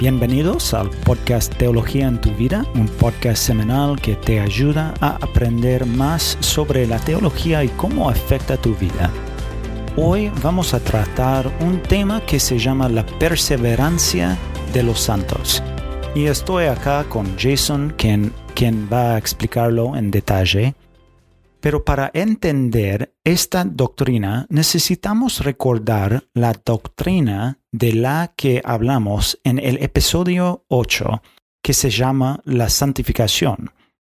Bienvenidos al podcast Teología en tu vida, un podcast semanal que te ayuda a aprender más sobre la teología y cómo afecta tu vida. Hoy vamos a tratar un tema que se llama la perseverancia de los santos. Y estoy acá con Jason, quien, quien va a explicarlo en detalle. Pero para entender esta doctrina necesitamos recordar la doctrina de la que hablamos en el episodio 8, que se llama la santificación.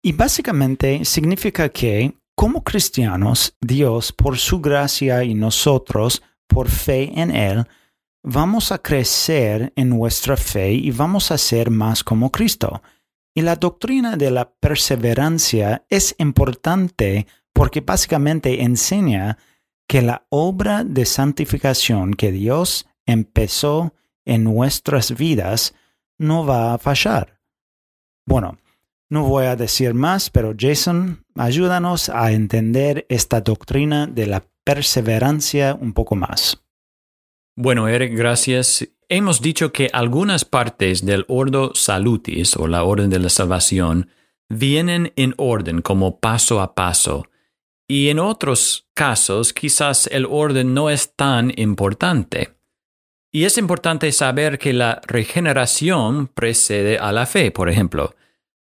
Y básicamente significa que, como cristianos, Dios, por su gracia y nosotros, por fe en Él, vamos a crecer en nuestra fe y vamos a ser más como Cristo. Y la doctrina de la perseverancia es importante porque básicamente enseña que la obra de santificación que Dios empezó en nuestras vidas no va a fallar. Bueno, no voy a decir más, pero Jason, ayúdanos a entender esta doctrina de la perseverancia un poco más. Bueno, Eric, gracias. Hemos dicho que algunas partes del Ordo Salutis o la Orden de la Salvación vienen en orden como paso a paso y en otros casos quizás el orden no es tan importante. Y es importante saber que la regeneración precede a la fe, por ejemplo.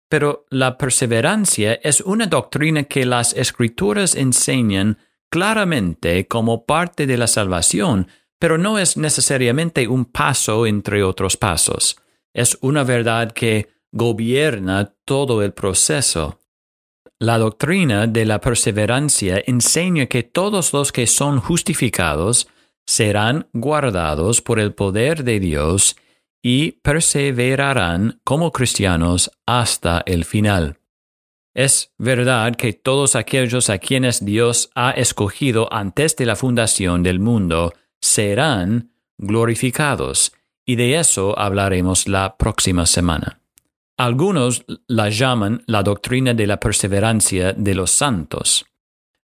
Pero la perseverancia es una doctrina que las escrituras enseñan claramente como parte de la salvación, pero no es necesariamente un paso entre otros pasos. Es una verdad que gobierna todo el proceso. La doctrina de la perseverancia enseña que todos los que son justificados serán guardados por el poder de Dios y perseverarán como cristianos hasta el final. Es verdad que todos aquellos a quienes Dios ha escogido antes de la fundación del mundo serán glorificados, y de eso hablaremos la próxima semana. Algunos la llaman la doctrina de la perseverancia de los santos.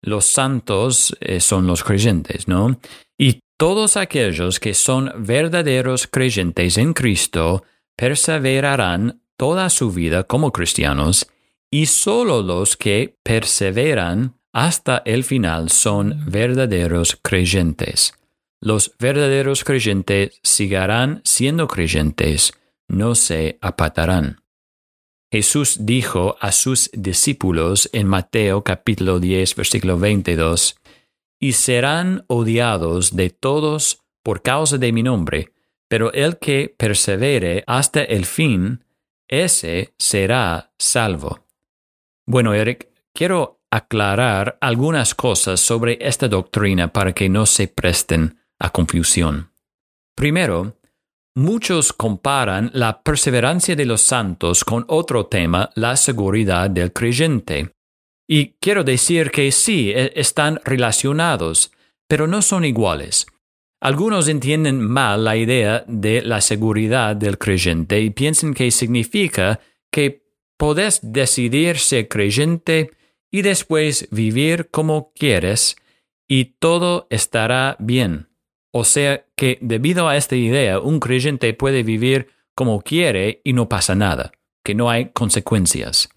Los santos eh, son los creyentes, ¿no? Y todos aquellos que son verdaderos creyentes en Cristo perseverarán toda su vida como cristianos y solo los que perseveran hasta el final son verdaderos creyentes. Los verdaderos creyentes seguirán siendo creyentes, no se apartarán. Jesús dijo a sus discípulos en Mateo capítulo 10 versículo 22, y serán odiados de todos por causa de mi nombre, pero el que persevere hasta el fin, ese será salvo. Bueno, Eric, quiero aclarar algunas cosas sobre esta doctrina para que no se presten a confusión. Primero, Muchos comparan la perseverancia de los santos con otro tema, la seguridad del creyente. Y quiero decir que sí, e, están relacionados, pero no son iguales. Algunos entienden mal la idea de la seguridad del creyente y piensan que significa que podés decidir ser creyente y después vivir como quieres y todo estará bien. O sea que debido a esta idea, un creyente puede vivir como quiere y no pasa nada, que no hay consecuencias.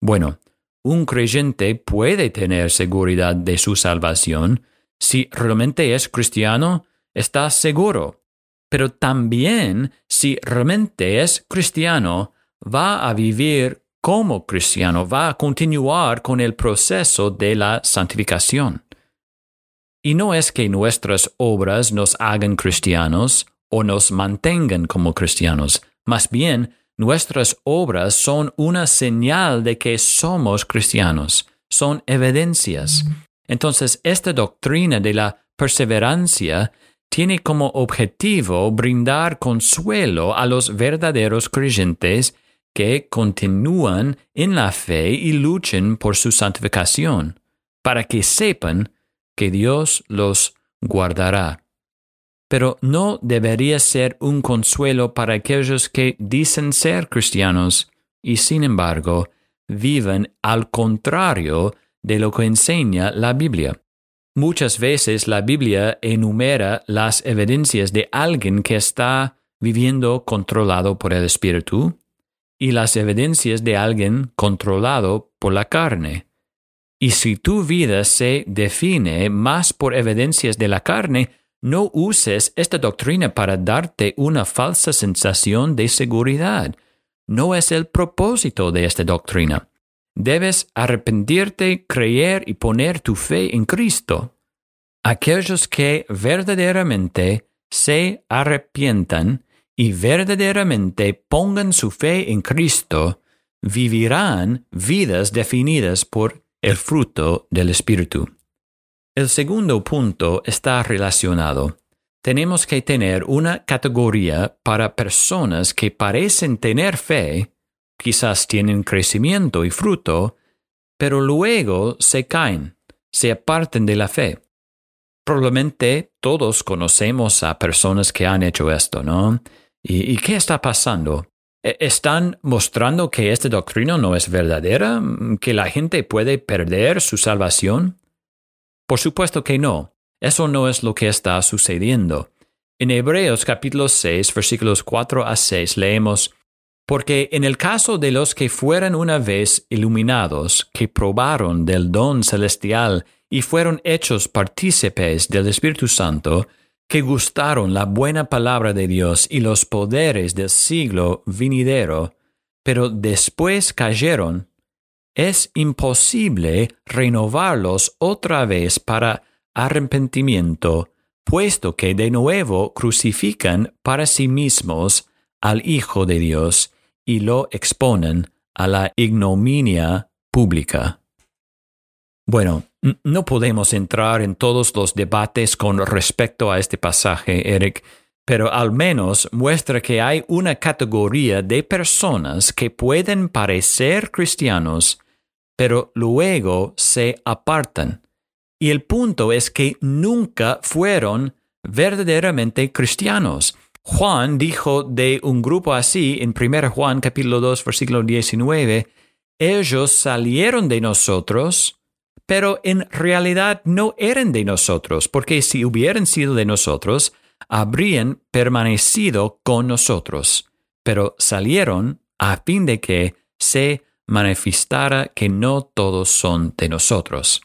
Bueno, un creyente puede tener seguridad de su salvación si realmente es cristiano, está seguro. Pero también si realmente es cristiano, va a vivir como cristiano, va a continuar con el proceso de la santificación. Y no es que nuestras obras nos hagan cristianos o nos mantengan como cristianos, más bien nuestras obras son una señal de que somos cristianos, son evidencias. Entonces, esta doctrina de la perseverancia tiene como objetivo brindar consuelo a los verdaderos creyentes que continúan en la fe y luchen por su santificación, para que sepan que Dios los guardará. Pero no debería ser un consuelo para aquellos que dicen ser cristianos y sin embargo viven al contrario de lo que enseña la Biblia. Muchas veces la Biblia enumera las evidencias de alguien que está viviendo controlado por el Espíritu y las evidencias de alguien controlado por la carne. Y si tu vida se define más por evidencias de la carne, no uses esta doctrina para darte una falsa sensación de seguridad. No es el propósito de esta doctrina. Debes arrepentirte, creer y poner tu fe en Cristo. Aquellos que verdaderamente se arrepientan y verdaderamente pongan su fe en Cristo, vivirán vidas definidas por el fruto del Espíritu. El segundo punto está relacionado. Tenemos que tener una categoría para personas que parecen tener fe, quizás tienen crecimiento y fruto, pero luego se caen, se aparten de la fe. Probablemente todos conocemos a personas que han hecho esto, ¿no? ¿Y, qué está pasando? ¿E-, ¿Están mostrando que esta doctrina no es verdadera? ¿Que la gente puede perder su salvación? Por supuesto que no. Eso no es lo que está sucediendo. En Hebreos capítulo 6, versículos 4 a 6 leemos, Porque en el caso de los que fueran una vez iluminados, que probaron del don celestial y fueron hechos partícipes del Espíritu Santo, que gustaron la buena palabra de Dios y los poderes del siglo venidero, pero después cayeron, es imposible renovarlos otra vez para arrepentimiento, puesto que de nuevo crucifican para sí mismos al Hijo de Dios y lo exponen a la ignominia pública. Bueno, no podemos entrar en todos los debates con respecto a este pasaje, Eric, pero al menos muestra que hay una categoría de personas que pueden parecer cristianos, pero luego se apartan. Y el punto es que nunca fueron verdaderamente cristianos. Juan dijo de un grupo así en 1 Juan capítulo 2 versículo 19, ellos salieron de nosotros, pero en realidad no eran de nosotros, porque si hubieran sido de nosotros, habrían permanecido con nosotros, pero salieron a fin de que se manifestara que no todos son de nosotros.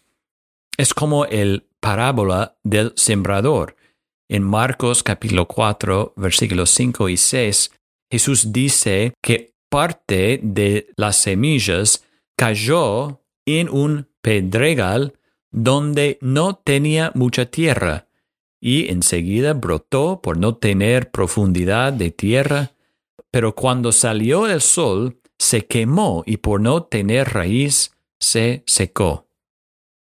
Es como el parábola del sembrador. En Marcos capítulo 4, versículos 5 y 6, Jesús dice que parte de las semillas cayó en un pedregal donde no tenía mucha tierra, y enseguida brotó por no tener profundidad de tierra, pero cuando salió el sol se quemó y por no tener raíz se secó.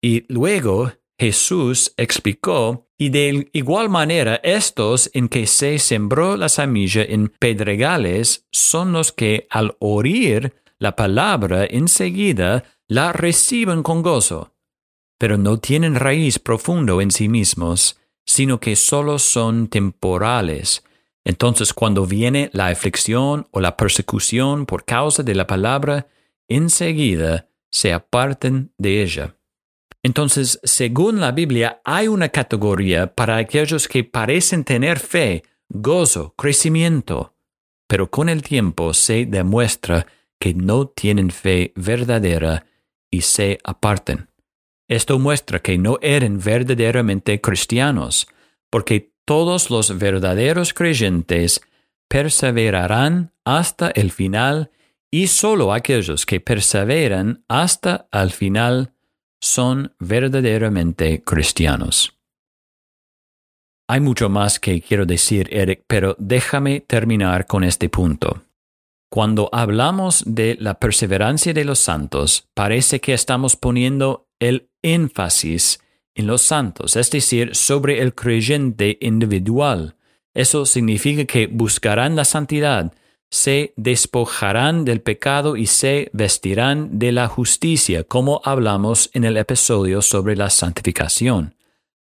Y luego Jesús explicó, y de igual manera estos en que se sembró la semilla en pedregales son los que al oír la palabra enseguida la reciben con gozo, pero no tienen raíz profundo en sí mismos, sino que solo son temporales. Entonces cuando viene la aflicción o la persecución por causa de la palabra, enseguida se aparten de ella. Entonces, según la Biblia, hay una categoría para aquellos que parecen tener fe, gozo, crecimiento, pero con el tiempo se demuestra que no tienen fe verdadera y se aparten. Esto muestra que no eran verdaderamente cristianos, porque todos los verdaderos creyentes perseverarán hasta el final y solo aquellos que perseveran hasta el final son verdaderamente cristianos. Hay mucho más que quiero decir, Eric, pero déjame terminar con este punto. Cuando hablamos de la perseverancia de los santos, parece que estamos poniendo el énfasis en los santos, es decir, sobre el creyente individual. Eso significa que buscarán la santidad, se despojarán del pecado y se vestirán de la justicia, como hablamos en el episodio sobre la santificación.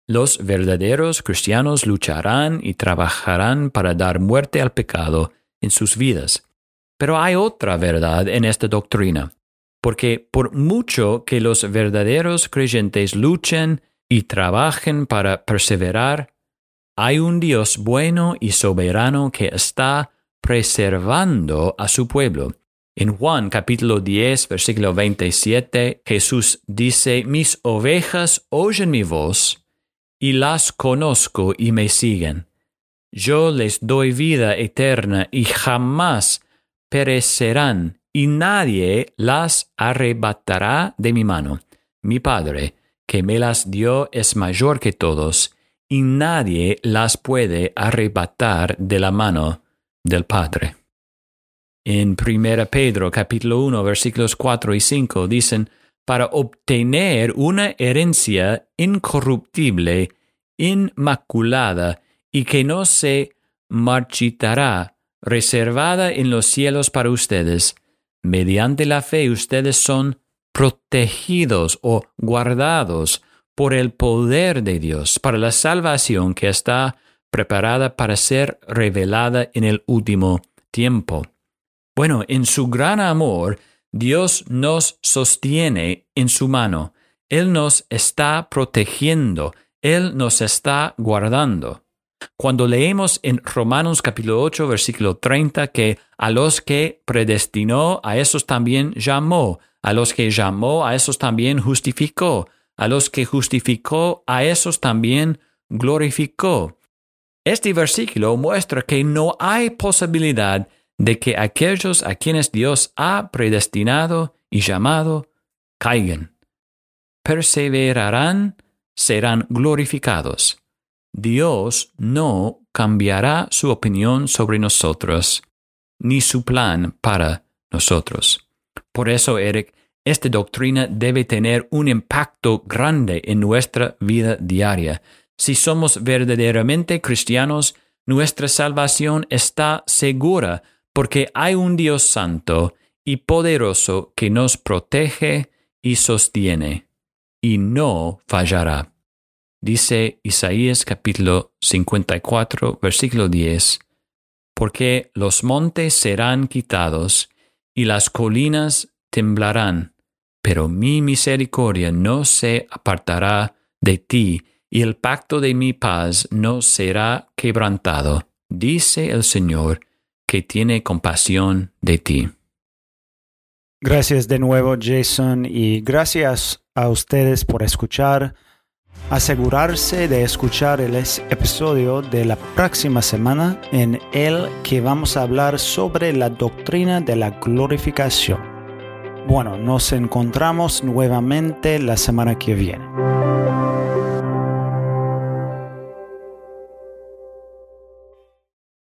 Los verdaderos cristianos lucharán y trabajarán para dar muerte al pecado en sus vidas. Pero hay otra verdad en esta doctrina, porque por mucho que los verdaderos creyentes luchen y trabajen para perseverar, hay un Dios bueno y soberano que está preservando a su pueblo. En Juan capítulo 10, versículo 27, Jesús dice, Mis ovejas oyen mi voz, y las conozco y me siguen. Yo les doy vida eterna y jamás perecerán, y nadie las arrebatará de mi mano. Mi Padre, que me las dio, es mayor que todos, y nadie las puede arrebatar de la mano del Padre. En 1 Pedro capítulo 1 versículos 4 y 5 dicen, para obtener una herencia incorruptible, inmaculada y que no se marchitará, reservada en los cielos para ustedes. Mediante la fe ustedes son protegidos o guardados por el poder de Dios para la salvación que está preparada para ser revelada en el último tiempo. Bueno, en su gran amor, Dios nos sostiene en su mano. Él nos está protegiendo. Él nos está guardando. Cuando leemos en Romanos capítulo 8, versículo 30, que a los que predestinó, a esos también llamó, a los que llamó, a esos también justificó, a los que justificó, a esos también glorificó. Este versículo muestra que no hay posibilidad de que aquellos a quienes Dios ha predestinado y llamado caigan. Perseverarán, serán glorificados. Dios no cambiará su opinión sobre nosotros, ni su plan para nosotros. Por eso, Eric, esta doctrina debe tener un impacto grande en nuestra vida diaria. Si somos verdaderamente cristianos, nuestra salvación está segura porque hay un Dios santo y poderoso que nos protege y sostiene, y no fallará. Dice Isaías capítulo 54, versículo 10, porque los montes serán quitados y las colinas temblarán, pero mi misericordia no se apartará de ti y el pacto de mi paz no será quebrantado, dice el Señor, que tiene compasión de ti. Gracias de nuevo Jason y gracias a ustedes por escuchar. Asegurarse de escuchar el episodio de la próxima semana en el que vamos a hablar sobre la doctrina de la glorificación. Bueno, nos encontramos nuevamente la semana que viene.